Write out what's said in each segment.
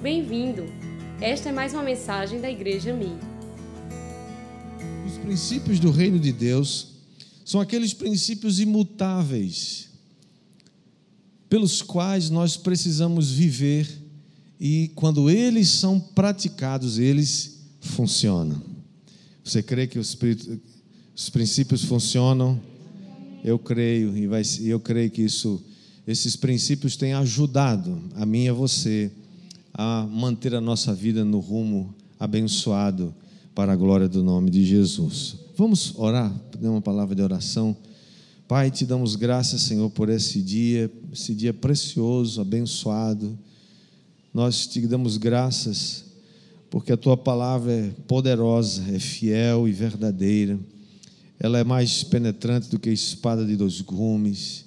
Bem-vindo! Esta é mais uma mensagem da Igreja Mi. Os princípios do reino de Deus são aqueles princípios imutáveis pelos quais nós precisamos viver e quando eles são praticados, eles funcionam. Você crê que os, os princípios funcionam? Eu creio e vai, eu creio que isso, esses princípios têm ajudado a mim e a você a manter a nossa vida no rumo abençoado para a glória do nome de Jesus. Vamos orar, dar uma palavra de oração. Pai, te damos graças, Senhor, por esse dia, esse dia precioso, abençoado. Nós te damos graças porque a tua palavra é poderosa, é fiel e verdadeira. Ela é mais penetrante do que a espada de dois gumes.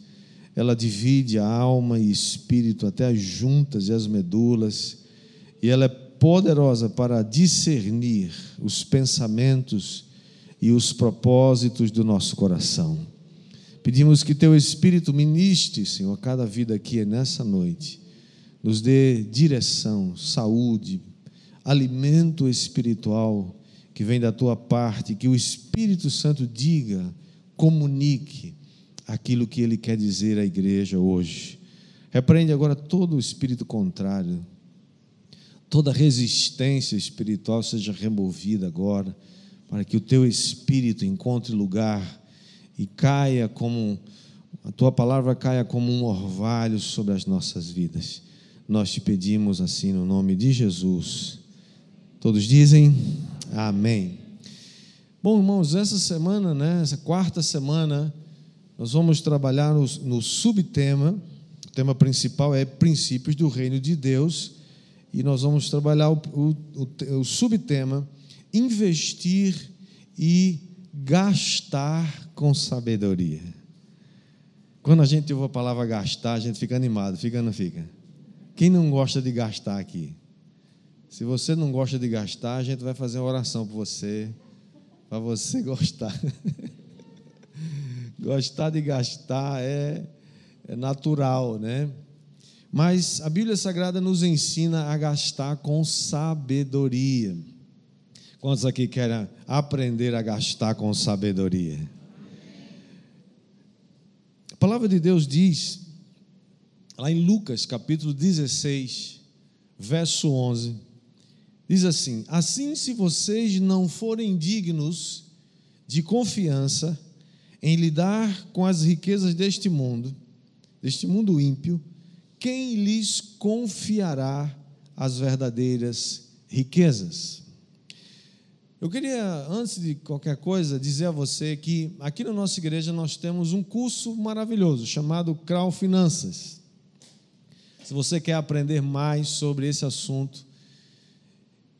Ela divide a alma e espírito até as juntas e as medulas. E ela é poderosa para discernir os pensamentos e os propósitos do nosso coração. Pedimos que teu Espírito ministre, Senhor, cada vida aqui nessa noite. Nos dê direção, saúde, alimento espiritual que vem da tua parte, que o Espírito Santo diga, comunique aquilo que ele quer dizer à igreja hoje. Repreende agora todo o espírito contrário, toda resistência espiritual seja removida agora, para que o teu espírito encontre lugar e caia como a tua palavra caia como um orvalho sobre as nossas vidas. Nós te pedimos assim no nome de Jesus. Todos dizem amém. Bom, irmãos, essa semana, né, essa quarta semana, nós vamos trabalhar no, no subtema. O tema principal é princípios do reino de Deus. E nós vamos trabalhar o, o, o, subtema investir e gastar com sabedoria. Quando a gente ouve a palavra gastar, a gente fica animado, fica ou não fica? Quem não gosta de gastar aqui? Se você não gosta de gastar, a gente vai fazer uma oração por você, para você gostar. gostar de gastar é, é natural, né? Mas a Bíblia Sagrada nos ensina a gastar com sabedoria. Quantos aqui querem aprender a gastar com sabedoria? A palavra de Deus diz, lá em Lucas capítulo 16, verso 11, Diz assim: Assim, se vocês não forem dignos de confiança em lidar com as riquezas deste mundo, deste mundo ímpio, quem lhes confiará as verdadeiras riquezas? Eu queria, antes de qualquer coisa, dizer a você que aqui na nossa igreja nós temos um curso maravilhoso chamado Crau Finanças. Se você quer aprender mais sobre esse assunto,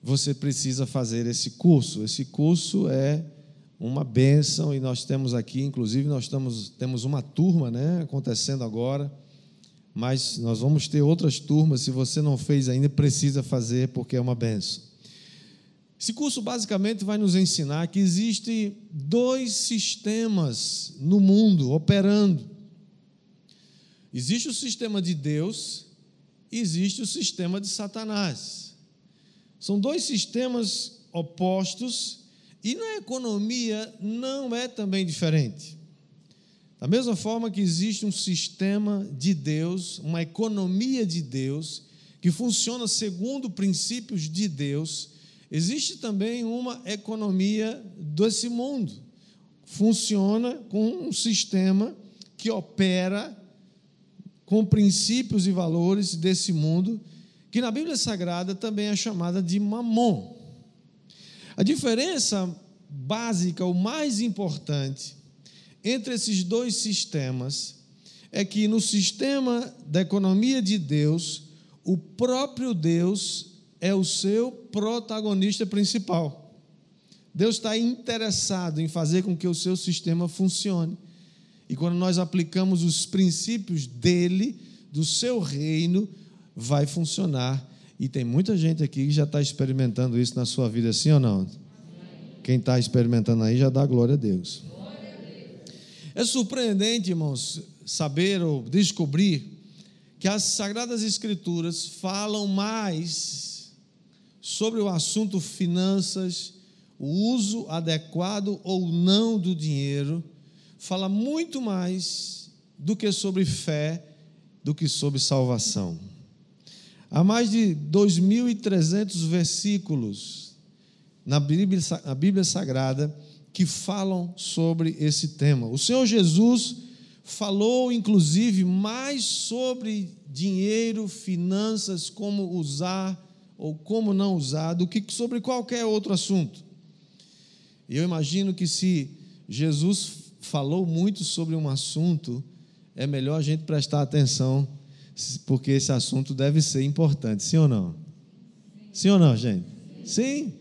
você precisa fazer esse curso. Esse curso é uma bênção e nós temos aqui, inclusive, nós estamos, temos uma turma né, acontecendo agora, mas nós vamos ter outras turmas. Se você não fez ainda, precisa fazer porque é uma bênção. Esse curso basicamente vai nos ensinar que existem dois sistemas no mundo operando. Existe o sistema de Deus e existe o sistema de Satanás. São dois sistemas opostos e na economia não é também diferente. Da mesma forma que existe um sistema de Deus, uma economia de Deus, que funciona segundo princípios de Deus, existe também uma economia desse mundo. Funciona com um sistema que opera com princípios e valores desse mundo que na Bíblia Sagrada também é chamada de mamon. A diferença básica, o mais importante, entre esses dois sistemas é que no sistema da economia de Deus, o próprio Deus é o seu protagonista principal. Deus está interessado em fazer com que o seu sistema funcione. E quando nós aplicamos os princípios dele, do seu reino, vai funcionar. E tem muita gente aqui que já está experimentando isso na sua vida, sim ou não? Quem está experimentando aí já dá glória a Deus. É surpreendente, irmãos, saber ou descobrir que as Sagradas Escrituras falam mais sobre o assunto finanças, o uso adequado ou não do dinheiro, fala muito mais do que sobre fé, do que sobre salvação. Há mais de 2.300 versículos na Bíblia, na Bíblia Sagrada que falam sobre esse tema. O Senhor Jesus falou, inclusive, mais sobre dinheiro, finanças, como usar ou como não usar, do que sobre qualquer outro assunto. Eu imagino que se Jesus falou muito sobre um assunto, é melhor a gente prestar atenção, porque esse assunto deve ser importante, sim ou não? Sim ou não, gente? Sim.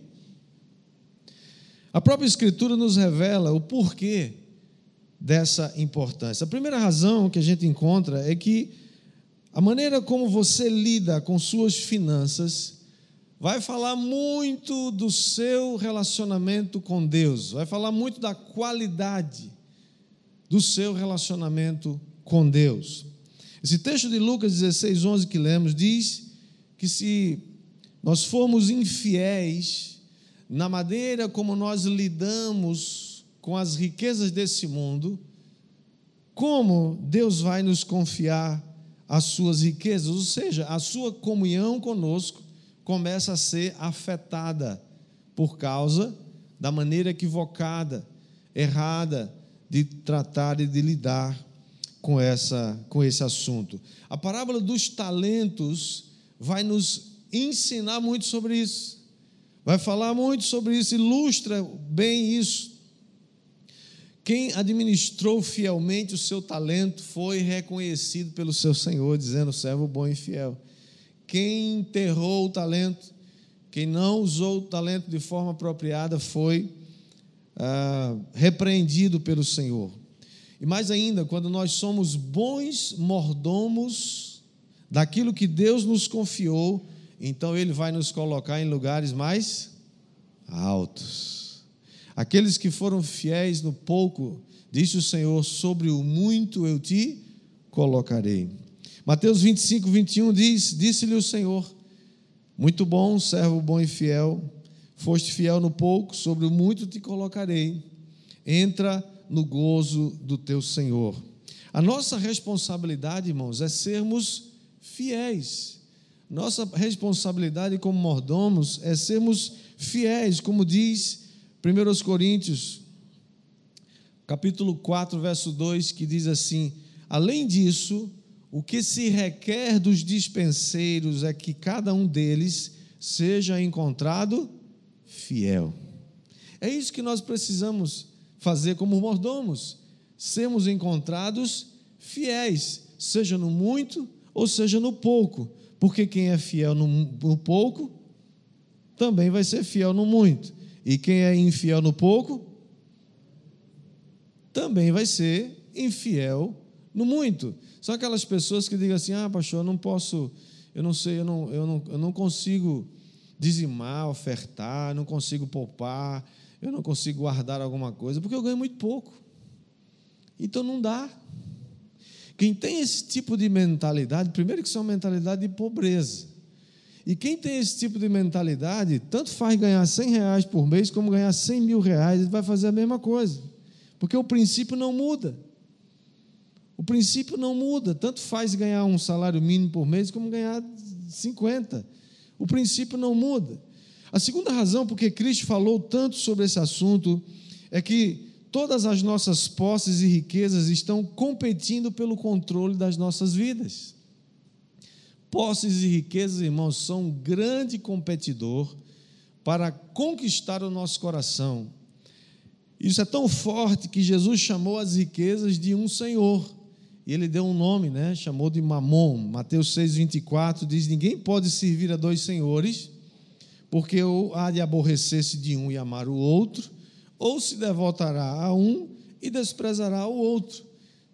A própria Escritura nos revela o porquê dessa importância. A primeira razão que a gente encontra é que a maneira como você lida com suas finanças vai falar muito do seu relacionamento com Deus, vai falar muito da qualidade do seu relacionamento com Deus. Esse texto de Lucas 16, 11 que lemos diz que se nós formos infiéis na maneira como nós lidamos com as riquezas desse mundo, como Deus vai nos confiar as suas riquezas, ou seja, a sua comunhão conosco começa a ser afetada por causa da maneira equivocada, errada de tratar e de lidar com essa com esse assunto. A parábola dos talentos vai nos ensinar muito sobre isso vai falar muito sobre isso, ilustra bem isso. Quem administrou fielmente o seu talento foi reconhecido pelo seu Senhor, dizendo: servo bom e fiel. Quem enterrou o talento, quem não usou o talento de forma apropriada, foi ah, repreendido pelo Senhor. E mais ainda, quando nós somos bons mordomos daquilo que Deus nos confiou, então Ele vai nos colocar em lugares mais altos. Aqueles que foram fiéis no pouco, disse o Senhor, sobre o muito eu te colocarei. Mateus 25, 21 diz: Disse-lhe o Senhor, muito bom, servo bom e fiel, foste fiel no pouco, sobre o muito te colocarei. Entra no gozo do teu Senhor. A nossa responsabilidade, irmãos, é sermos fiéis. Nossa responsabilidade como mordomos é sermos fiéis, como diz 1 Coríntios, capítulo 4, verso 2, que diz assim: Além disso, o que se requer dos dispenseiros é que cada um deles seja encontrado fiel. É isso que nós precisamos fazer como mordomos, sermos encontrados fiéis, seja no muito ou seja no pouco. Porque quem é fiel no, no pouco, também vai ser fiel no muito. E quem é infiel no pouco, também vai ser infiel no muito. São aquelas pessoas que digam assim: ah, pastor, eu não posso, eu não sei, eu não, eu não, eu não consigo dizimar, ofertar, não consigo poupar, eu não consigo guardar alguma coisa, porque eu ganho muito pouco. Então não dá. Quem tem esse tipo de mentalidade, primeiro que isso é uma mentalidade de pobreza. E quem tem esse tipo de mentalidade, tanto faz ganhar 100 reais por mês, como ganhar 100 mil reais, ele vai fazer a mesma coisa. Porque o princípio não muda. O princípio não muda. Tanto faz ganhar um salário mínimo por mês, como ganhar 50. O princípio não muda. A segunda razão porque Cristo falou tanto sobre esse assunto é que todas as nossas posses e riquezas estão competindo pelo controle das nossas vidas. Posses e riquezas, irmãos, são um grande competidor para conquistar o nosso coração. Isso é tão forte que Jesus chamou as riquezas de um Senhor. E ele deu um nome, né? Chamou de Mamon. Mateus 6:24 diz: "Ninguém pode servir a dois senhores, porque ou há de aborrecer-se de um e amar o outro, ou se devotará a um e desprezará o outro.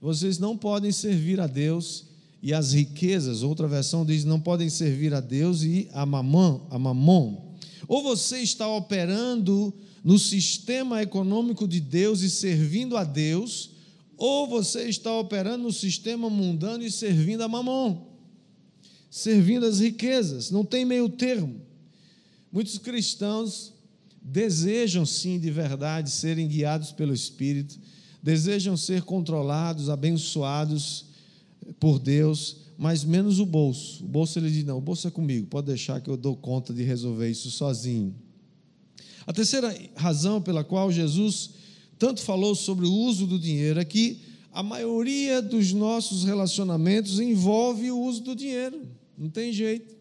Vocês não podem servir a Deus e as riquezas, outra versão diz, não podem servir a Deus e a mamão, a mamon. Ou você está operando no sistema econômico de Deus e servindo a Deus, ou você está operando no sistema mundano e servindo a mamon. servindo as riquezas, não tem meio termo. Muitos cristãos desejam sim de verdade serem guiados pelo Espírito, desejam ser controlados, abençoados por Deus, mas menos o bolso. O bolso ele diz: não, o bolso é comigo, pode deixar que eu dou conta de resolver isso sozinho. A terceira razão pela qual Jesus tanto falou sobre o uso do dinheiro é que a maioria dos nossos relacionamentos envolve o uso do dinheiro. Não tem jeito.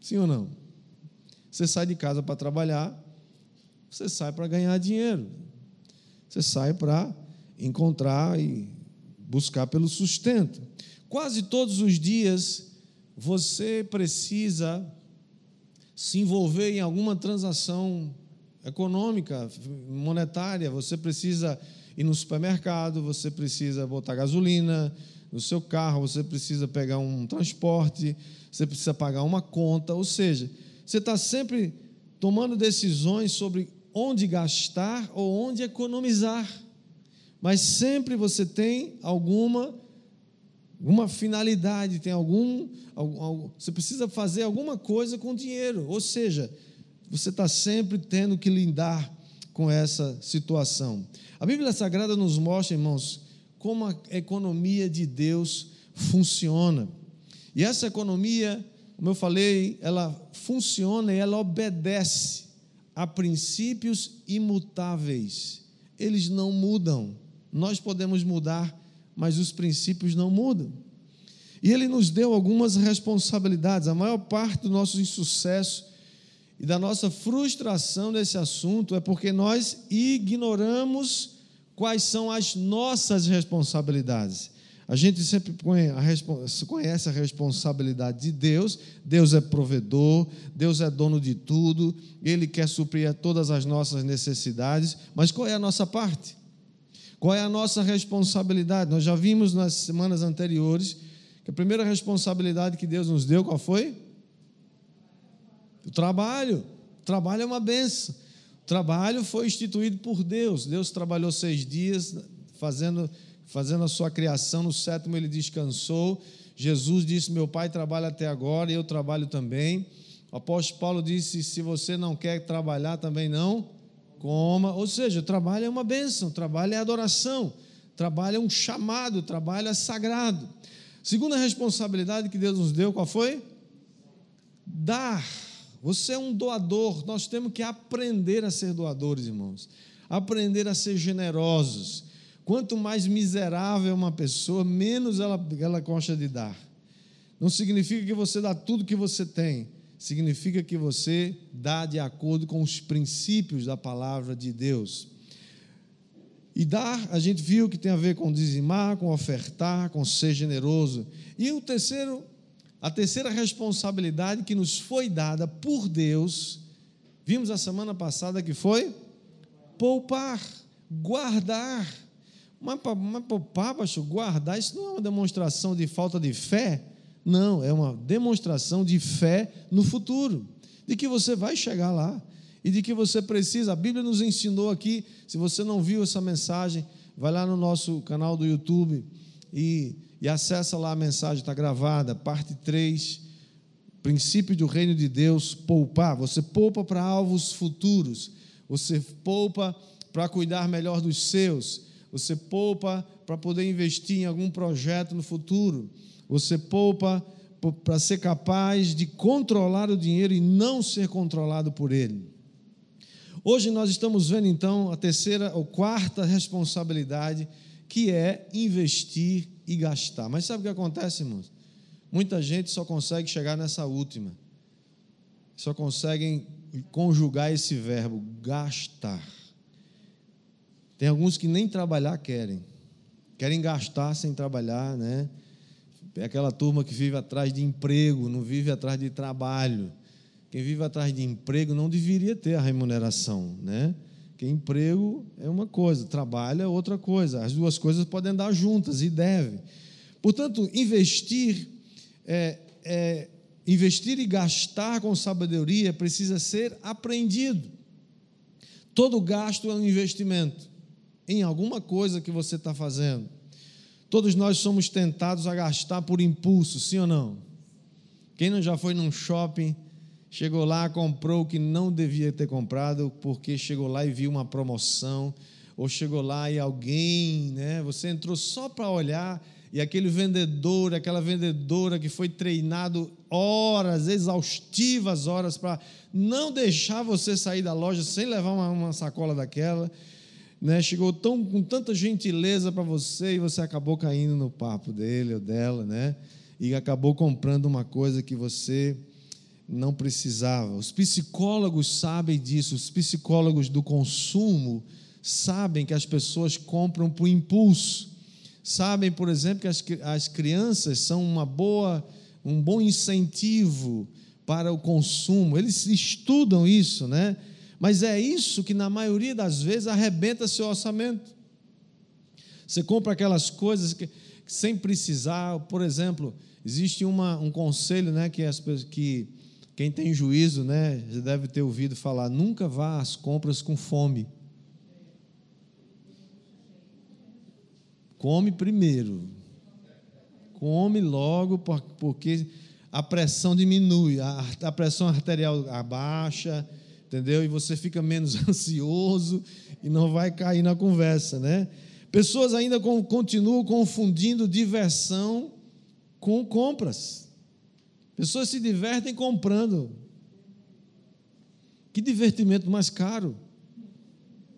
Sim ou não? Você sai de casa para trabalhar, você sai para ganhar dinheiro. Você sai para encontrar e buscar pelo sustento. Quase todos os dias você precisa se envolver em alguma transação econômica, monetária, você precisa ir no supermercado, você precisa botar gasolina no seu carro, você precisa pegar um transporte, você precisa pagar uma conta, ou seja, você está sempre tomando decisões sobre onde gastar ou onde economizar. Mas sempre você tem alguma alguma finalidade, tem algum, algum, você precisa fazer alguma coisa com dinheiro, ou seja, você está sempre tendo que lidar com essa situação. A Bíblia Sagrada nos mostra, irmãos, como a economia de Deus funciona. E essa economia, como eu falei, ela funciona e ela obedece a princípios imutáveis. Eles não mudam. Nós podemos mudar mas os princípios não mudam. E ele nos deu algumas responsabilidades. A maior parte do nosso insucesso e da nossa frustração nesse assunto é porque nós ignoramos quais são as nossas responsabilidades. A gente sempre conhece a responsabilidade de Deus. Deus é provedor, Deus é dono de tudo, Ele quer suprir todas as nossas necessidades. Mas qual é a nossa parte? Qual é a nossa responsabilidade? Nós já vimos nas semanas anteriores que a primeira responsabilidade que Deus nos deu, qual foi? O trabalho. O trabalho é uma benção. O trabalho foi instituído por Deus. Deus trabalhou seis dias fazendo, fazendo a sua criação. No sétimo ele descansou. Jesus disse: Meu pai trabalha até agora e eu trabalho também. O apóstolo Paulo disse: Se você não quer trabalhar, também não coma. Ou seja, trabalho é uma bênção, trabalho é adoração, trabalho é um chamado, trabalho é sagrado. Segunda responsabilidade que Deus nos deu, qual foi? Dar. Você é um doador, nós temos que aprender a ser doadores, irmãos. Aprender a ser generosos. Quanto mais miserável uma pessoa, menos ela, ela gosta de dar. Não significa que você dá tudo que você tem, significa que você dá de acordo com os princípios da palavra de Deus. E dar, a gente viu que tem a ver com dizimar, com ofertar, com ser generoso. E o terceiro, a terceira responsabilidade que nos foi dada por Deus, vimos a semana passada que foi poupar, guardar. Mas, mas poupar, pastor, guardar, isso não é uma demonstração de falta de fé? Não, é uma demonstração de fé no futuro, de que você vai chegar lá e de que você precisa. A Bíblia nos ensinou aqui, se você não viu essa mensagem, vai lá no nosso canal do YouTube e, e acessa lá a mensagem, está gravada, parte 3, princípio do reino de Deus, poupar. Você poupa para alvos futuros, você poupa para cuidar melhor dos seus, você poupa para poder investir em algum projeto no futuro. Você poupa para ser capaz de controlar o dinheiro e não ser controlado por ele. Hoje nós estamos vendo então a terceira ou quarta responsabilidade, que é investir e gastar. Mas sabe o que acontece, irmãos? Muita gente só consegue chegar nessa última. Só conseguem conjugar esse verbo, gastar. Tem alguns que nem trabalhar querem. Querem gastar sem trabalhar, né? É aquela turma que vive atrás de emprego, não vive atrás de trabalho. Quem vive atrás de emprego não deveria ter a remuneração, né? Porque emprego é uma coisa, trabalho é outra coisa. As duas coisas podem andar juntas e devem. Portanto, investir, é, é, investir e gastar com sabedoria precisa ser aprendido. Todo gasto é um investimento em alguma coisa que você está fazendo. Todos nós somos tentados a gastar por impulso, sim ou não? Quem não já foi num shopping, chegou lá, comprou o que não devia ter comprado, porque chegou lá e viu uma promoção, ou chegou lá e alguém, né? Você entrou só para olhar e aquele vendedor, aquela vendedora que foi treinado horas, exaustivas horas, para não deixar você sair da loja sem levar uma, uma sacola daquela, né? chegou tão, com tanta gentileza para você e você acabou caindo no papo dele ou dela, né? e acabou comprando uma coisa que você não precisava. Os psicólogos sabem disso, os psicólogos do consumo sabem que as pessoas compram por impulso sabem, por exemplo, que as, as crianças são uma boa, um bom incentivo para o consumo. Eles estudam isso, né? Mas é isso que, na maioria das vezes, arrebenta seu orçamento. Você compra aquelas coisas que, sem precisar, por exemplo, existe uma, um conselho, né, que, as, que quem tem juízo, né, deve ter ouvido falar: nunca vá às compras com fome. Come primeiro. Come logo, porque a pressão diminui, a, pressão arterial abaixa, entendeu? E você fica menos ansioso e não vai cair na conversa, né? Pessoas ainda continuam confundindo diversão com compras. Pessoas se divertem comprando. Que divertimento mais caro.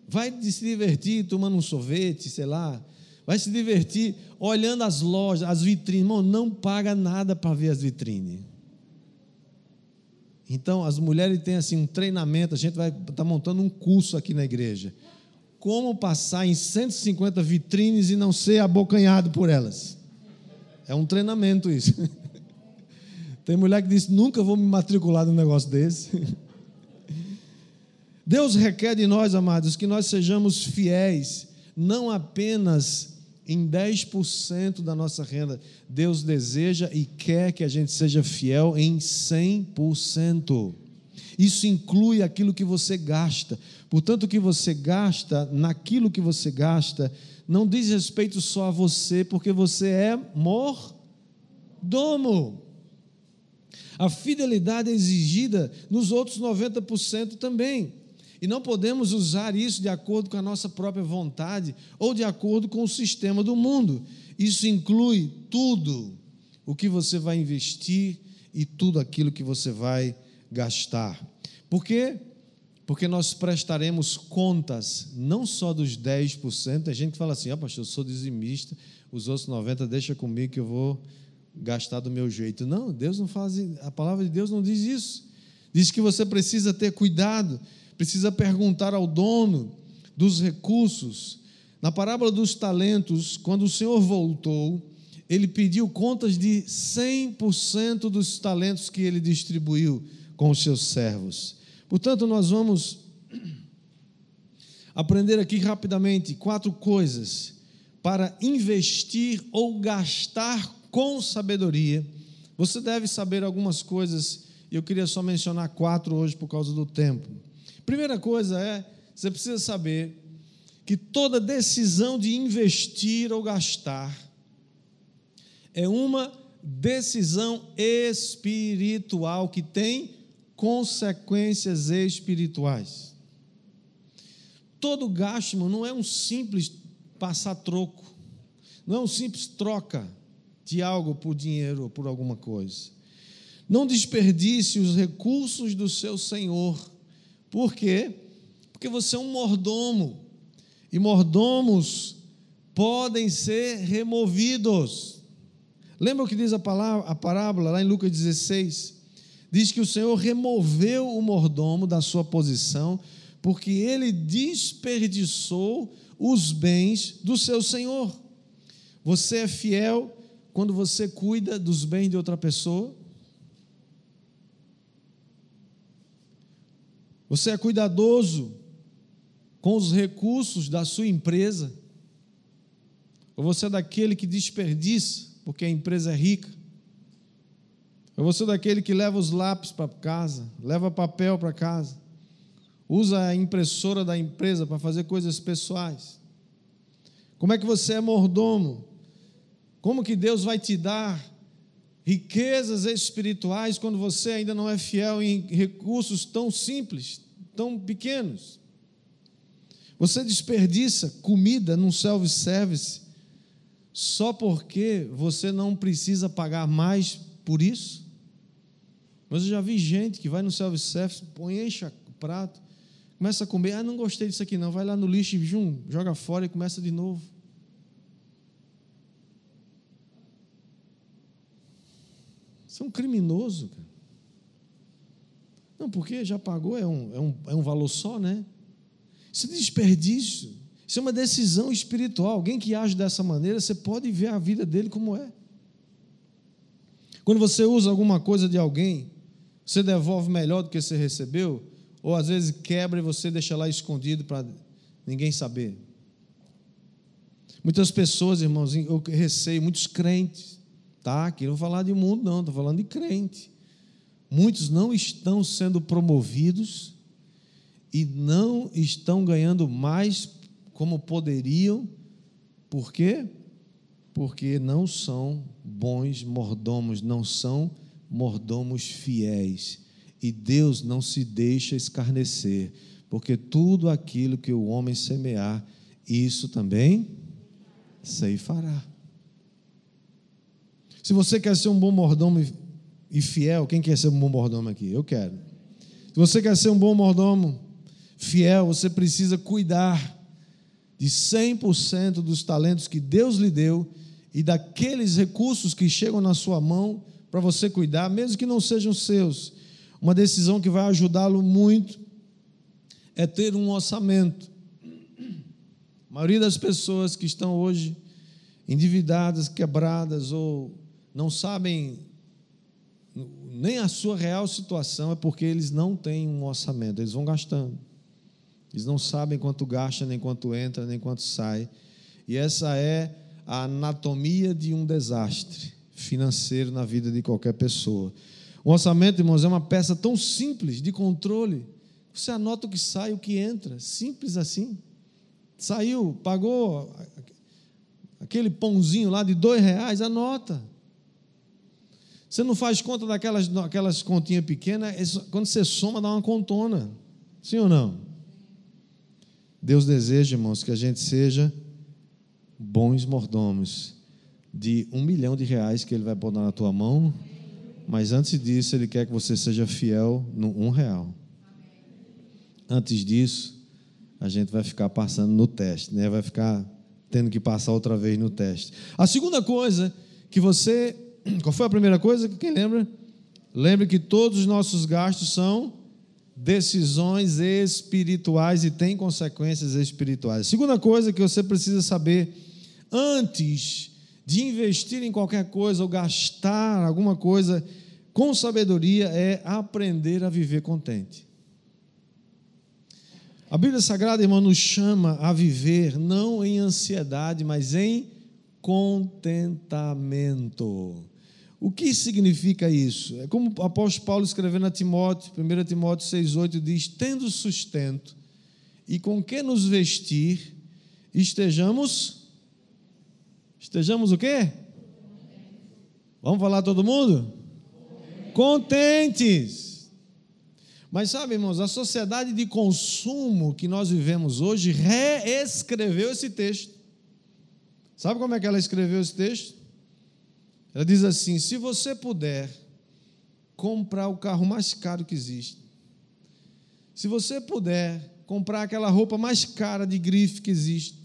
Vai se divertir tomando um sorvete, sei lá, vai se divertir olhando as lojas, as vitrines. Irmão, não paga nada para ver as vitrines. Então, as mulheres têm assim um treinamento, a gente vai estar tá montando um curso aqui na igreja. Como passar em 150 vitrines e não ser abocanhado por elas. É um treinamento isso. Tem mulher que diz: nunca vou me matricular num negócio desse. Deus requer de nós, amados, que nós sejamos fiéis, não apenas em 10% da nossa renda. Deus deseja e quer que a gente seja fiel em 100%. Isso inclui aquilo que você gasta. Portanto, o que você gasta, naquilo que você gasta, não diz respeito só a você, porque você é mordomo. A fidelidade é exigida nos outros 90% também. E não podemos usar isso de acordo com a nossa própria vontade ou de acordo com o sistema do mundo. Isso inclui tudo o que você vai investir e tudo aquilo que você vai gastar. Por quê? Porque nós prestaremos contas não só dos 10%, tem gente que fala assim: ah, pastor, eu sou dizimista, os outros 90% deixa comigo que eu vou gastar do meu jeito. Não, Deus não faz, a palavra de Deus não diz isso. Diz que você precisa ter cuidado precisa perguntar ao dono dos recursos. Na parábola dos talentos, quando o Senhor voltou, ele pediu contas de 100% dos talentos que ele distribuiu com os seus servos. Portanto, nós vamos aprender aqui rapidamente quatro coisas para investir ou gastar com sabedoria. Você deve saber algumas coisas, e eu queria só mencionar quatro hoje por causa do tempo. Primeira coisa é, você precisa saber que toda decisão de investir ou gastar é uma decisão espiritual que tem consequências espirituais. Todo gasto não é um simples passar troco, não é um simples troca de algo por dinheiro ou por alguma coisa. Não desperdice os recursos do seu Senhor por quê? Porque você é um mordomo. E mordomos podem ser removidos. Lembra o que diz a, palavra, a parábola lá em Lucas 16? Diz que o Senhor removeu o mordomo da sua posição, porque ele desperdiçou os bens do seu Senhor. Você é fiel quando você cuida dos bens de outra pessoa? Você é cuidadoso com os recursos da sua empresa? Ou você é daquele que desperdiça porque a empresa é rica? Ou você é daquele que leva os lápis para casa, leva papel para casa, usa a impressora da empresa para fazer coisas pessoais? Como é que você é mordomo? Como que Deus vai te dar riquezas espirituais quando você ainda não é fiel em recursos tão simples, tão pequenos. Você desperdiça comida num self-service só porque você não precisa pagar mais por isso? Mas eu já vi gente que vai no self-service, põe, enche o prato, começa a comer, ah, não gostei disso aqui não, vai lá no lixo, jum, joga fora e começa de novo. Você é um criminoso, cara. Não, porque já pagou, é um, é um, é um valor só, né? Isso é desperdício. Isso é uma decisão espiritual. Alguém que age dessa maneira, você pode ver a vida dele como é. Quando você usa alguma coisa de alguém, você devolve melhor do que você recebeu, ou às vezes quebra e você deixa lá escondido para ninguém saber. Muitas pessoas, irmãos, eu receio, muitos crentes, tá? Aqui não vou falar de mundo, não, estou falando de crente. Muitos não estão sendo promovidos e não estão ganhando mais como poderiam, por quê? Porque não são bons mordomos, não são mordomos fiéis. E Deus não se deixa escarnecer, porque tudo aquilo que o homem semear, isso também ceifará. Se você quer ser um bom mordomo e fiel, quem quer ser um bom mordomo aqui? Eu quero. Se você quer ser um bom mordomo fiel, você precisa cuidar de 100% dos talentos que Deus lhe deu e daqueles recursos que chegam na sua mão para você cuidar, mesmo que não sejam seus. Uma decisão que vai ajudá-lo muito é ter um orçamento. A maioria das pessoas que estão hoje endividadas, quebradas ou não sabem nem a sua real situação, é porque eles não têm um orçamento, eles vão gastando. Eles não sabem quanto gasta, nem quanto entra, nem quanto sai. E essa é a anatomia de um desastre financeiro na vida de qualquer pessoa. O orçamento, irmãos, é uma peça tão simples de controle. Você anota o que sai, o que entra, simples assim. Saiu, pagou aquele pãozinho lá de dois reais, anota. Você não faz conta daquelas, daquelas continhas pequenas, quando você soma, dá uma contona. Sim ou não? Deus deseja, irmãos, que a gente seja bons mordomos de um milhão de reais que Ele vai botar na tua mão, mas antes disso, Ele quer que você seja fiel no um real. Antes disso, a gente vai ficar passando no teste, né? vai ficar tendo que passar outra vez no teste. A segunda coisa que você. Qual foi a primeira coisa? Quem lembra? Lembre que todos os nossos gastos são decisões espirituais e tem consequências espirituais. Segunda coisa que você precisa saber antes de investir em qualquer coisa ou gastar alguma coisa com sabedoria é aprender a viver contente. A Bíblia Sagrada, irmão, nos chama a viver não em ansiedade, mas em contentamento. O que significa isso? É como o apóstolo Paulo escrevendo a Timóteo, 1 Timóteo 6,8 diz: tendo sustento e com que nos vestir, estejamos. Estejamos o quê? Vamos falar todo mundo? Contentes. Mas sabe, irmãos, a sociedade de consumo que nós vivemos hoje reescreveu esse texto. Sabe como é que ela escreveu esse texto? Ela diz assim: se você puder comprar o carro mais caro que existe, se você puder comprar aquela roupa mais cara de grife que existe,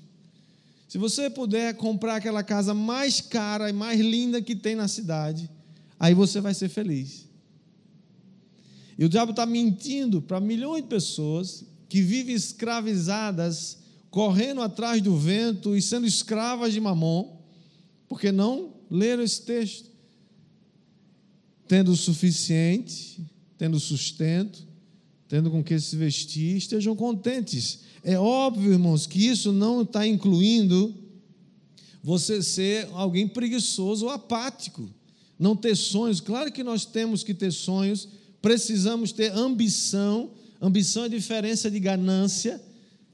se você puder comprar aquela casa mais cara e mais linda que tem na cidade, aí você vai ser feliz. E o diabo está mentindo para milhões de pessoas que vivem escravizadas, correndo atrás do vento e sendo escravas de mamon, porque não leram esse texto. Tendo o suficiente, tendo sustento, tendo com que se vestir, estejam contentes. É óbvio, irmãos, que isso não está incluindo você ser alguém preguiçoso ou apático, não ter sonhos. Claro que nós temos que ter sonhos, precisamos ter ambição. Ambição é diferença de ganância.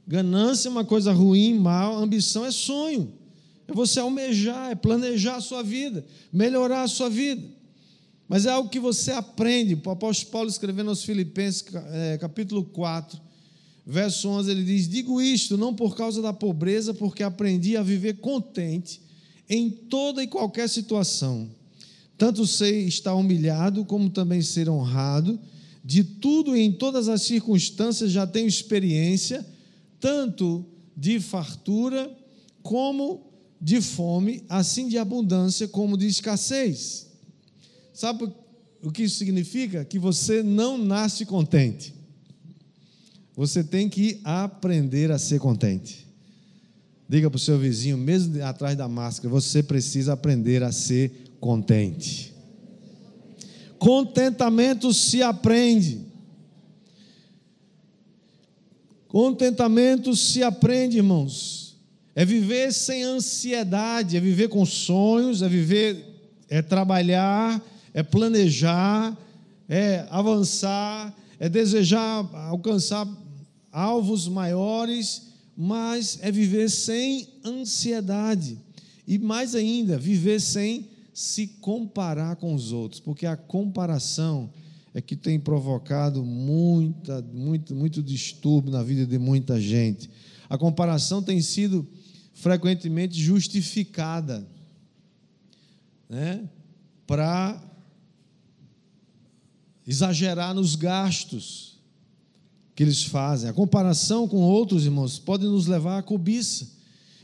Ganância é uma coisa ruim, mal, ambição é sonho. É você almejar, é planejar a sua vida, melhorar a sua vida. Mas é algo que você aprende. O apóstolo Paulo escrevendo aos Filipenses, é, capítulo 4, verso 11, ele diz: Digo isto não por causa da pobreza, porque aprendi a viver contente em toda e qualquer situação. Tanto sei estar humilhado, como também ser honrado. De tudo e em todas as circunstâncias já tenho experiência, tanto de fartura como de fome, assim de abundância como de escassez. Sabe o que isso significa? Que você não nasce contente. Você tem que aprender a ser contente. Diga para o seu vizinho, mesmo atrás da máscara, você precisa aprender a ser contente. Contentamento se aprende. Contentamento se aprende, irmãos. É viver sem ansiedade, é viver com sonhos, é viver, é trabalhar, é planejar, é avançar, é desejar alcançar alvos maiores, mas é viver sem ansiedade. E mais ainda, viver sem se comparar com os outros, porque a comparação é que tem provocado muita, muito, muito distúrbio na vida de muita gente. A comparação tem sido frequentemente justificada né, para exagerar nos gastos que eles fazem. A comparação com outros irmãos pode nos levar à cobiça.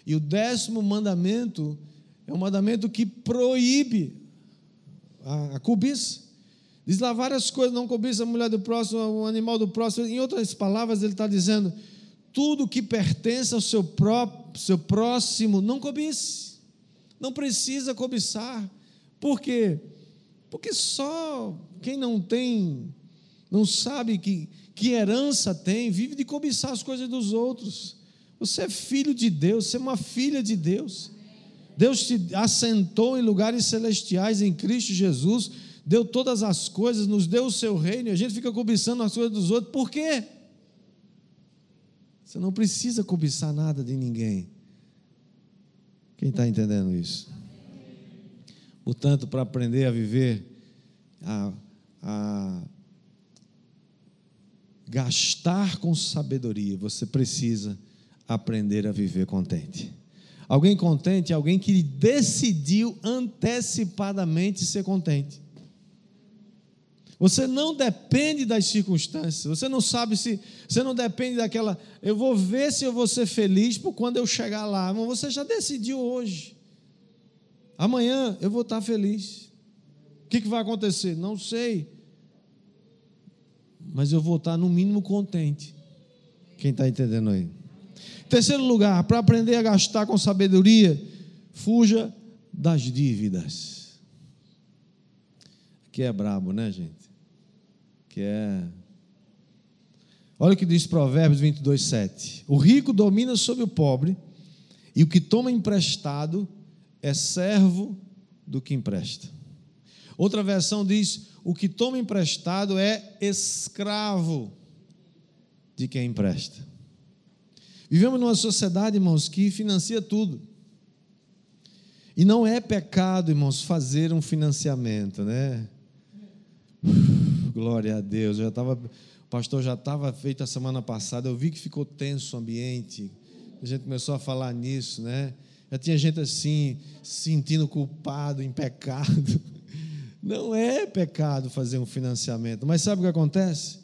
E o décimo mandamento é um mandamento que proíbe a, a cobiça. Diz lá várias coisas, não cobiça a mulher do próximo, o animal do próximo. Em outras palavras, ele está dizendo: tudo que pertence ao seu, próprio, seu próximo, não cobice. Não precisa cobiçar. Por quê? Porque só quem não tem, não sabe que, que herança tem, vive de cobiçar as coisas dos outros. Você é filho de Deus, você é uma filha de Deus. Deus te assentou em lugares celestiais em Cristo Jesus, deu todas as coisas, nos deu o seu reino, e a gente fica cobiçando as coisas dos outros. Por quê? Você não precisa cobiçar nada de ninguém. Quem está entendendo isso? Portanto, para aprender a viver, a, a gastar com sabedoria, você precisa aprender a viver contente. Alguém contente é alguém que decidiu antecipadamente ser contente. Você não depende das circunstâncias. Você não sabe se. Você não depende daquela. Eu vou ver se eu vou ser feliz por quando eu chegar lá. Mas você já decidiu hoje. Amanhã eu vou estar feliz. O que, que vai acontecer? Não sei. Mas eu vou estar, no mínimo, contente. Quem está entendendo aí? Terceiro lugar, para aprender a gastar com sabedoria, fuja das dívidas. Que é brabo, né, gente? Que é. Olha o que diz Provérbios 22, 7. O rico domina sobre o pobre, e o que toma emprestado é servo do que empresta. Outra versão diz: o que toma emprestado é escravo de quem empresta. Vivemos numa sociedade, irmãos, que financia tudo. E não é pecado, irmãos, fazer um financiamento, né? Glória a Deus. Eu já estava, o pastor já estava feito a semana passada. Eu vi que ficou tenso o ambiente. A gente começou a falar nisso, né? Já tinha gente assim, se sentindo culpado, em pecado. Não é pecado fazer um financiamento, mas sabe o que acontece?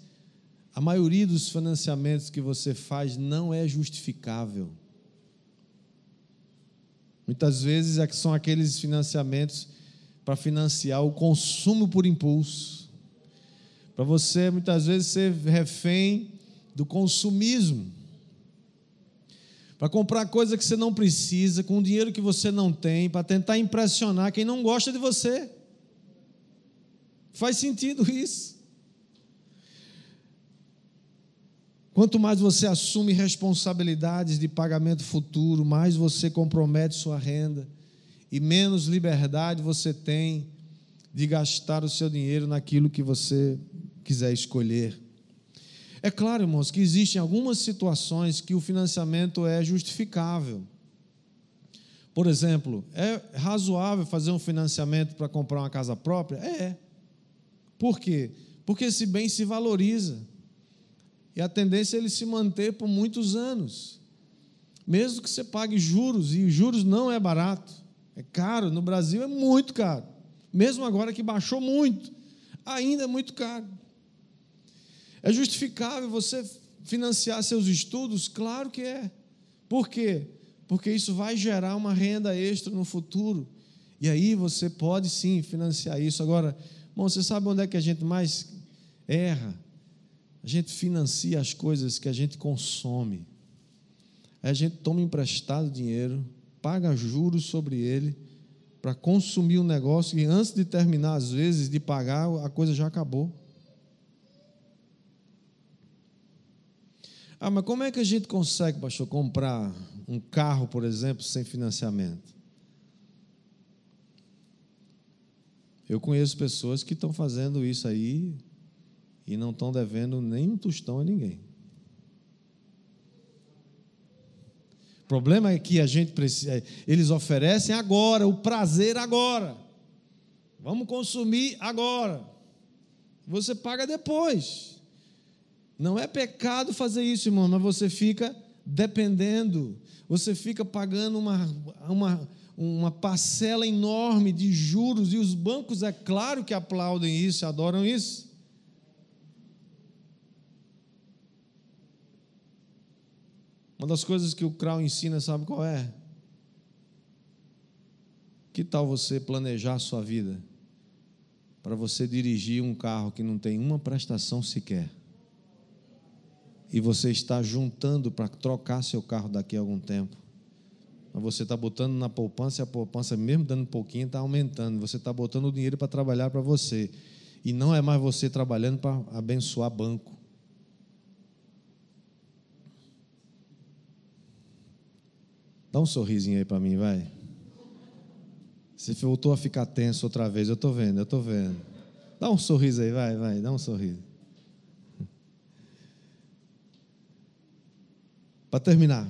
A maioria dos financiamentos que você faz não é justificável. Muitas vezes é são aqueles financiamentos para financiar o consumo por impulso. Para você, muitas vezes, ser refém do consumismo. Para comprar coisa que você não precisa, com dinheiro que você não tem, para tentar impressionar quem não gosta de você. Faz sentido isso. Quanto mais você assume responsabilidades de pagamento futuro, mais você compromete sua renda e menos liberdade você tem de gastar o seu dinheiro naquilo que você quiser escolher. É claro, irmãos, que existem algumas situações que o financiamento é justificável. Por exemplo, é razoável fazer um financiamento para comprar uma casa própria? É. Por quê? Porque esse bem se valoriza. E a tendência é ele se manter por muitos anos. Mesmo que você pague juros, e juros não é barato, é caro, no Brasil é muito caro. Mesmo agora que baixou muito, ainda é muito caro. É justificável você financiar seus estudos? Claro que é. Por quê? Porque isso vai gerar uma renda extra no futuro. E aí você pode sim financiar isso. Agora, bom, você sabe onde é que a gente mais erra? A gente financia as coisas que a gente consome. A gente toma emprestado dinheiro, paga juros sobre ele para consumir um negócio e antes de terminar, às vezes, de pagar, a coisa já acabou. Ah, mas como é que a gente consegue, pastor, comprar um carro, por exemplo, sem financiamento? Eu conheço pessoas que estão fazendo isso aí e não estão devendo nem um tostão a ninguém. O problema é que a gente precisa, eles oferecem agora, o prazer agora. Vamos consumir agora. Você paga depois. Não é pecado fazer isso, irmão, mas você fica dependendo, você fica pagando uma, uma, uma parcela enorme de juros, e os bancos, é claro que aplaudem isso, adoram isso. Uma das coisas que o Crow ensina, sabe qual é? Que tal você planejar a sua vida para você dirigir um carro que não tem uma prestação sequer? E você está juntando para trocar seu carro daqui a algum tempo. Mas você está botando na poupança e a poupança, mesmo dando um pouquinho, está aumentando. Você está botando o dinheiro para trabalhar para você. E não é mais você trabalhando para abençoar banco. Dá um sorrisinho aí para mim, vai. Você voltou a ficar tenso outra vez, eu estou vendo, eu estou vendo. Dá um sorriso aí, vai, vai, dá um sorriso. Para terminar.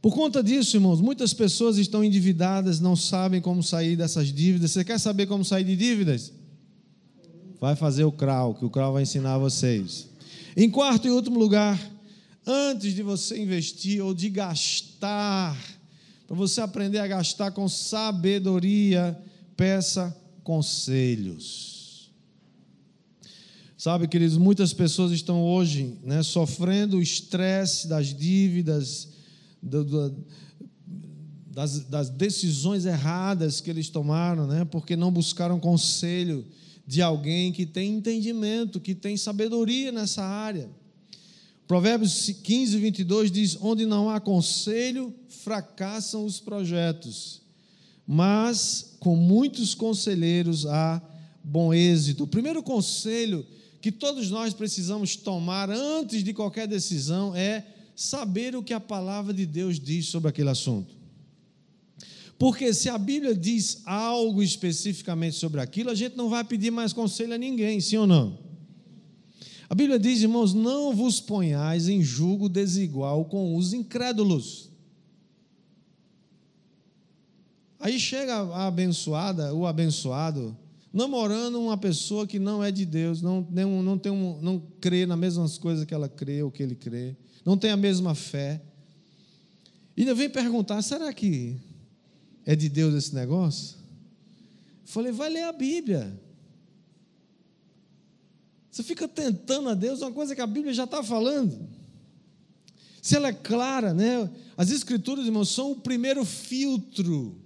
Por conta disso, irmãos, muitas pessoas estão endividadas, não sabem como sair dessas dívidas. Você quer saber como sair de dívidas? Vai fazer o CRAU, que o CRAU vai ensinar a vocês. Em quarto e último lugar, antes de você investir ou de gastar, para você aprender a gastar com sabedoria, peça conselhos. Sabe, queridos, muitas pessoas estão hoje né, sofrendo o estresse das dívidas, do, do, das, das, decisões erradas que eles tomaram, né, porque não buscaram conselho de alguém que tem entendimento, que tem sabedoria nessa área. Provérbios 15, 22 diz: Onde não há conselho, fracassam os projetos, mas com muitos conselheiros há bom êxito. O primeiro conselho que todos nós precisamos tomar antes de qualquer decisão é saber o que a palavra de Deus diz sobre aquele assunto. Porque se a Bíblia diz algo especificamente sobre aquilo, a gente não vai pedir mais conselho a ninguém, sim ou não? A Bíblia diz, irmãos, não vos ponhais em julgo desigual com os incrédulos. Aí chega a abençoada, o abençoado, namorando uma pessoa que não é de Deus, não, não, não, tem um, não crê nas mesmas coisas que ela crê ou que ele crê, não tem a mesma fé. E ainda vem perguntar: será que é de Deus esse negócio? Falei, vai ler a Bíblia. Você fica tentando a Deus uma coisa que a Bíblia já está falando. Se ela é clara, né? As Escrituras, irmãos, são o primeiro filtro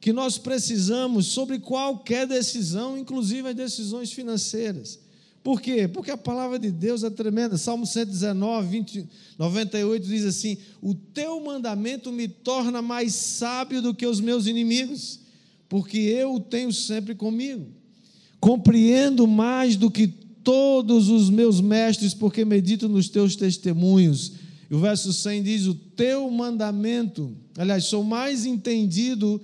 que nós precisamos sobre qualquer decisão, inclusive as decisões financeiras. Por quê? Porque a palavra de Deus é tremenda. Salmo 119, 20, 98 diz assim: O teu mandamento me torna mais sábio do que os meus inimigos, porque eu o tenho sempre comigo. Compreendo mais do que todos os meus mestres, porque medito nos teus testemunhos. E o verso 100 diz: O teu mandamento, aliás, sou mais entendido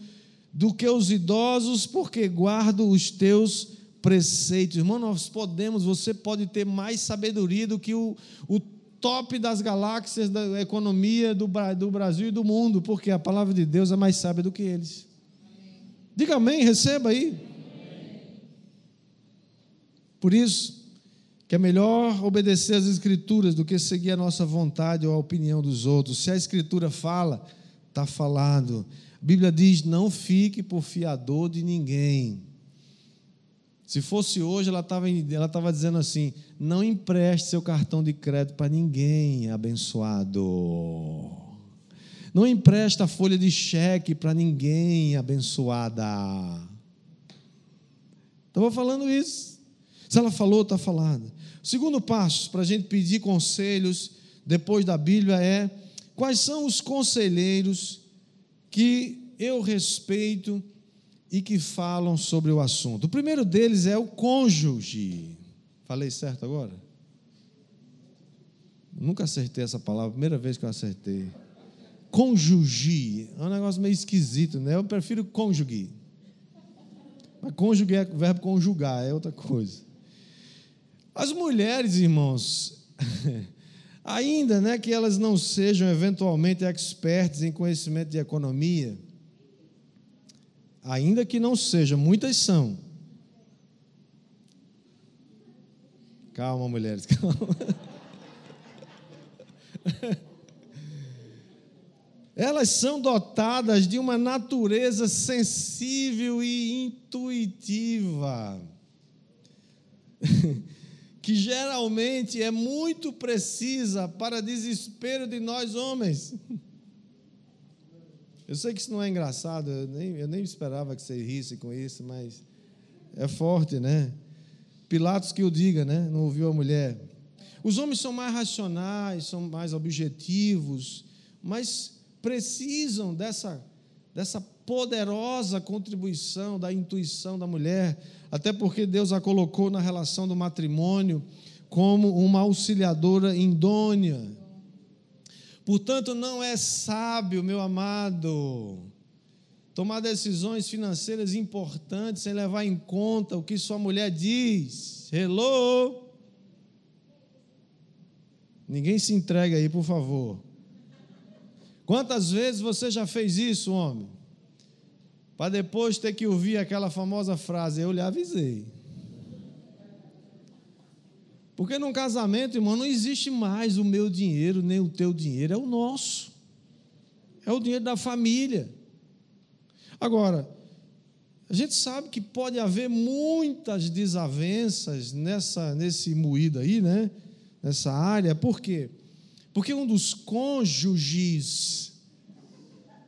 do que os idosos, porque guardo os teus preceitos. Irmão, nós podemos, você pode ter mais sabedoria do que o, o top das galáxias da economia do, do Brasil e do mundo, porque a palavra de Deus é mais sábia do que eles. Diga amém, receba aí. Por isso, que é melhor obedecer às Escrituras do que seguir a nossa vontade ou a opinião dos outros. Se a Escritura fala, está falado. A Bíblia diz: não fique por fiador de ninguém. Se fosse hoje, ela estava ela tava dizendo assim: não empreste seu cartão de crédito para ninguém, abençoado. Não empreste a folha de cheque para ninguém, abençoada. Estava falando isso. Se ela falou, está falado. O segundo passo para a gente pedir conselhos depois da Bíblia é quais são os conselheiros que eu respeito e que falam sobre o assunto. O primeiro deles é o cônjuge. Falei certo agora? Nunca acertei essa palavra, primeira vez que eu acertei. Cônjuge. É um negócio meio esquisito, né? Eu prefiro cônjuge. Mas cônjuge é verbo conjugar, é outra coisa. As mulheres, irmãos, ainda né, que elas não sejam eventualmente expertas em conhecimento de economia, ainda que não sejam, muitas são. Calma, mulheres, calma. Elas são dotadas de uma natureza sensível e intuitiva, que geralmente é muito precisa para desespero de nós homens. Eu sei que isso não é engraçado, eu nem, eu nem esperava que você risse com isso, mas é forte, né? Pilatos que o diga, né? Não ouviu a mulher. Os homens são mais racionais, são mais objetivos, mas precisam dessa, dessa poderosa contribuição da intuição da mulher, até porque Deus a colocou na relação do matrimônio como uma auxiliadora indônia. Portanto, não é sábio, meu amado, tomar decisões financeiras importantes sem levar em conta o que sua mulher diz. Hello? Ninguém se entrega aí, por favor. Quantas vezes você já fez isso, homem? Para depois ter que ouvir aquela famosa frase: Eu lhe avisei. Porque num casamento, irmão, não existe mais o meu dinheiro, nem o teu dinheiro, é o nosso. É o dinheiro da família. Agora, a gente sabe que pode haver muitas desavenças nessa, nesse moído aí, né? Nessa área. Por quê? Porque um dos cônjuges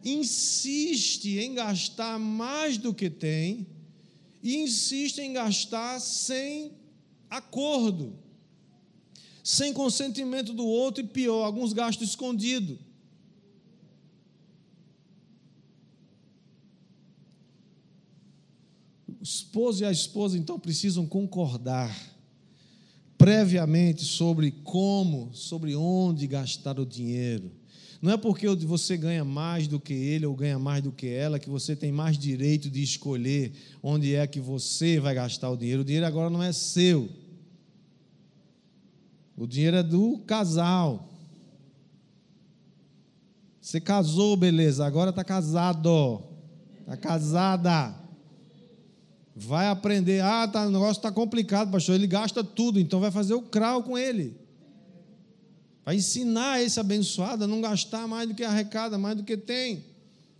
insiste em gastar mais do que tem e insiste em gastar sem acordo sem consentimento do outro e pior, alguns gastos escondidos. O esposo e a esposa então precisam concordar previamente sobre como, sobre onde gastar o dinheiro. Não é porque você ganha mais do que ele ou ganha mais do que ela que você tem mais direito de escolher onde é que você vai gastar o dinheiro. O dinheiro agora não é seu. O dinheiro é do casal. Você casou, beleza, agora está casado. Está casada. Vai aprender. Ah, tá, o negócio está complicado, pastor. Ele gasta tudo, então vai fazer o crau com ele. Vai ensinar esse abençoado a não gastar mais do que arrecada, mais do que tem.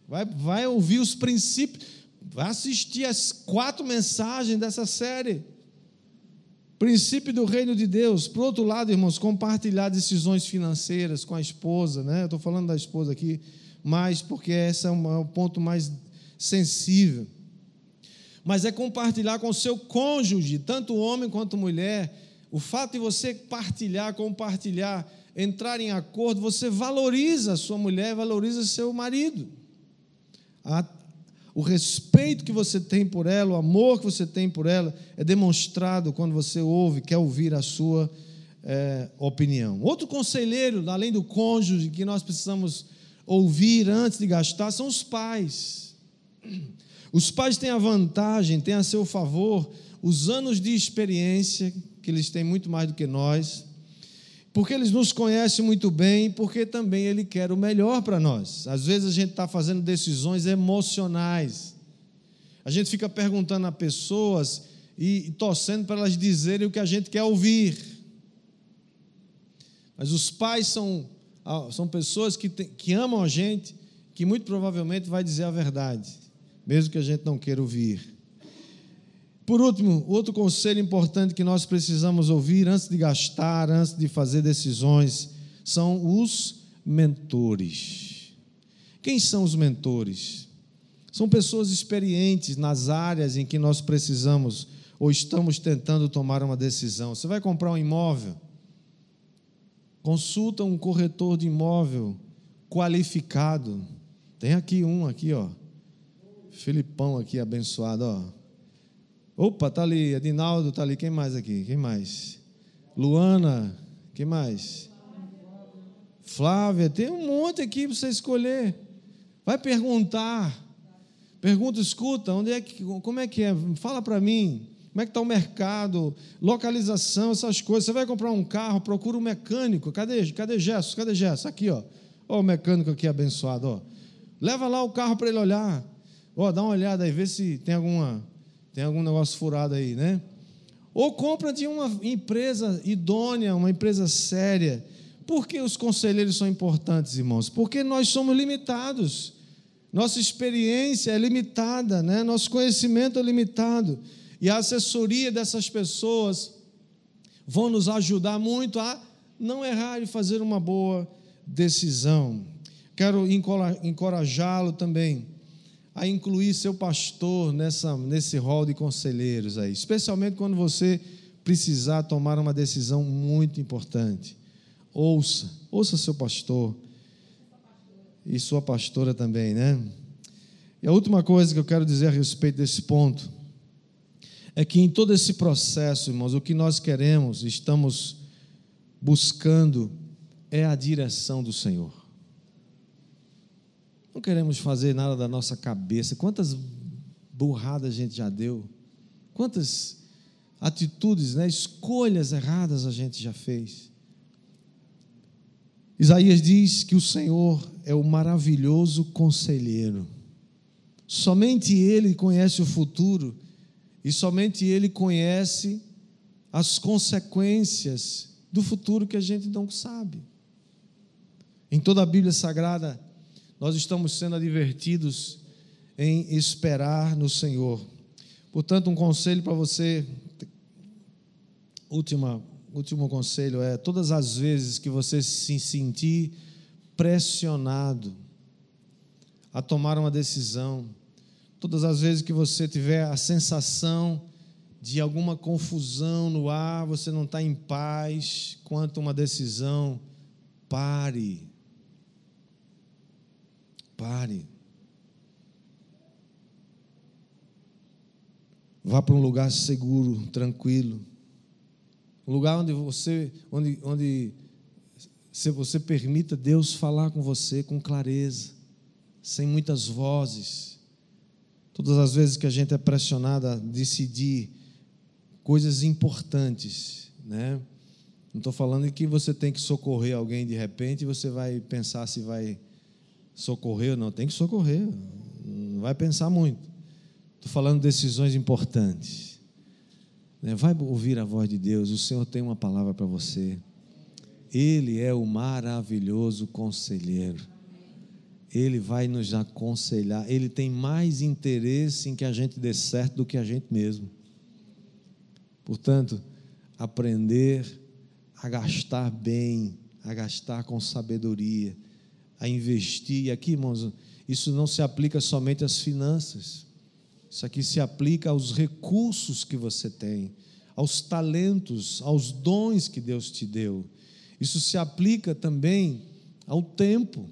Vai, vai ouvir os princípios. Vai assistir as quatro mensagens dessa série. Princípio do reino de Deus. Por outro lado, irmãos, compartilhar decisões financeiras com a esposa, né? Eu estou falando da esposa aqui, mas porque esse é o ponto mais sensível. Mas é compartilhar com o seu cônjuge, tanto homem quanto mulher. O fato de você partilhar, compartilhar, entrar em acordo, você valoriza a sua mulher, valoriza seu marido. A o respeito que você tem por ela, o amor que você tem por ela, é demonstrado quando você ouve, quer ouvir a sua é, opinião. Outro conselheiro, além do cônjuge, que nós precisamos ouvir antes de gastar, são os pais. Os pais têm a vantagem, têm a seu favor os anos de experiência, que eles têm muito mais do que nós, porque eles nos conhecem muito bem, porque também Ele quer o melhor para nós. Às vezes a gente está fazendo decisões emocionais. A gente fica perguntando a pessoas e, torcendo para elas dizerem o que a gente quer ouvir. Mas os pais são, são pessoas que, que amam a gente, que muito provavelmente vai dizer a verdade, mesmo que a gente não queira ouvir. Por último, outro conselho importante que nós precisamos ouvir antes de gastar, antes de fazer decisões, são os mentores. Quem são os mentores? São pessoas experientes nas áreas em que nós precisamos ou estamos tentando tomar uma decisão. Você vai comprar um imóvel? Consulta um corretor de imóvel qualificado. Tem aqui um aqui, ó. Filipão aqui abençoado, ó. Opa, tá ali, Adinaldo tá ali. Quem mais aqui? Quem mais? Luana, quem mais? Flávia, tem um monte aqui para você escolher. Vai perguntar. Pergunta, escuta, onde é que, como é que é? Fala para mim. Como é que está o mercado, localização, essas coisas. Você vai comprar um carro, procura um mecânico. Cadê, cadê Gesso? Cadê Gesso? Aqui, ó. Ó o mecânico aqui abençoado, ó. Leva lá o carro para ele olhar. Ó, dá uma olhada aí, vê se tem alguma tem algum negócio furado aí, né? Ou compra de uma empresa idônea, uma empresa séria. Por que os conselheiros são importantes, irmãos? Porque nós somos limitados. Nossa experiência é limitada, né? Nosso conhecimento é limitado. E a assessoria dessas pessoas vão nos ajudar muito a não errar e fazer uma boa decisão. Quero encorajá-lo também a incluir seu pastor nessa, nesse rol de conselheiros aí, especialmente quando você precisar tomar uma decisão muito importante. Ouça, ouça seu pastor e sua pastora também, né? E a última coisa que eu quero dizer a respeito desse ponto é que em todo esse processo, irmãos, o que nós queremos, estamos buscando é a direção do Senhor. Não queremos fazer nada da nossa cabeça. Quantas burradas a gente já deu? Quantas atitudes, né, escolhas erradas a gente já fez? Isaías diz que o Senhor é o maravilhoso conselheiro. Somente Ele conhece o futuro e somente Ele conhece as consequências do futuro que a gente não sabe. Em toda a Bíblia Sagrada, nós estamos sendo advertidos em esperar no Senhor. Portanto, um conselho para você, última, último conselho é: todas as vezes que você se sentir pressionado a tomar uma decisão, todas as vezes que você tiver a sensação de alguma confusão no ar, você não está em paz quanto a uma decisão, pare Pare. Vá para um lugar seguro, tranquilo. Um lugar onde você, onde, onde se você permita Deus falar com você com clareza, sem muitas vozes. Todas as vezes que a gente é pressionado a decidir coisas importantes, né? Não estou falando que você tem que socorrer alguém de repente e você vai pensar se vai socorrer, não, tem que socorrer, não vai pensar muito. Estou falando de decisões importantes. Né? Vai ouvir a voz de Deus, o Senhor tem uma palavra para você. Ele é o maravilhoso conselheiro. Ele vai nos aconselhar. Ele tem mais interesse em que a gente dê certo do que a gente mesmo. Portanto, aprender a gastar bem, a gastar com sabedoria, a investir. E aqui, irmãos, isso não se aplica somente às finanças. Isso aqui se aplica aos recursos que você tem, aos talentos, aos dons que Deus te deu. Isso se aplica também ao tempo.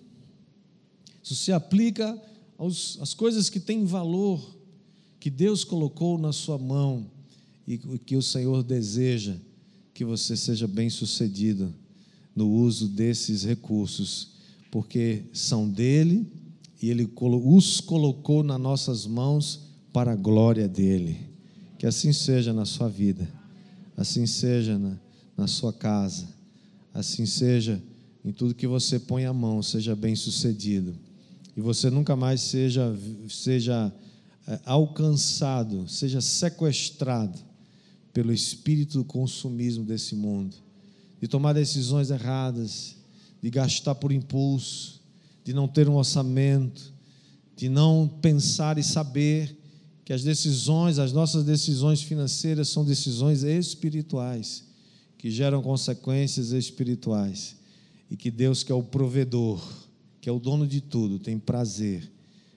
Isso se aplica aos, às coisas que têm valor, que Deus colocou na sua mão e que o Senhor deseja que você seja bem sucedido no uso desses recursos porque são dele e ele os colocou nas nossas mãos para a glória dele. Que assim seja na sua vida, assim seja na, na sua casa, assim seja em tudo que você põe a mão, seja bem sucedido. E você nunca mais seja, seja é, alcançado, seja sequestrado pelo espírito do consumismo desse mundo, de tomar decisões erradas, de gastar por impulso, de não ter um orçamento, de não pensar e saber que as decisões, as nossas decisões financeiras são decisões espirituais, que geram consequências espirituais, e que Deus, que é o provedor, que é o dono de tudo, tem prazer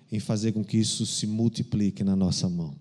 em fazer com que isso se multiplique na nossa mão.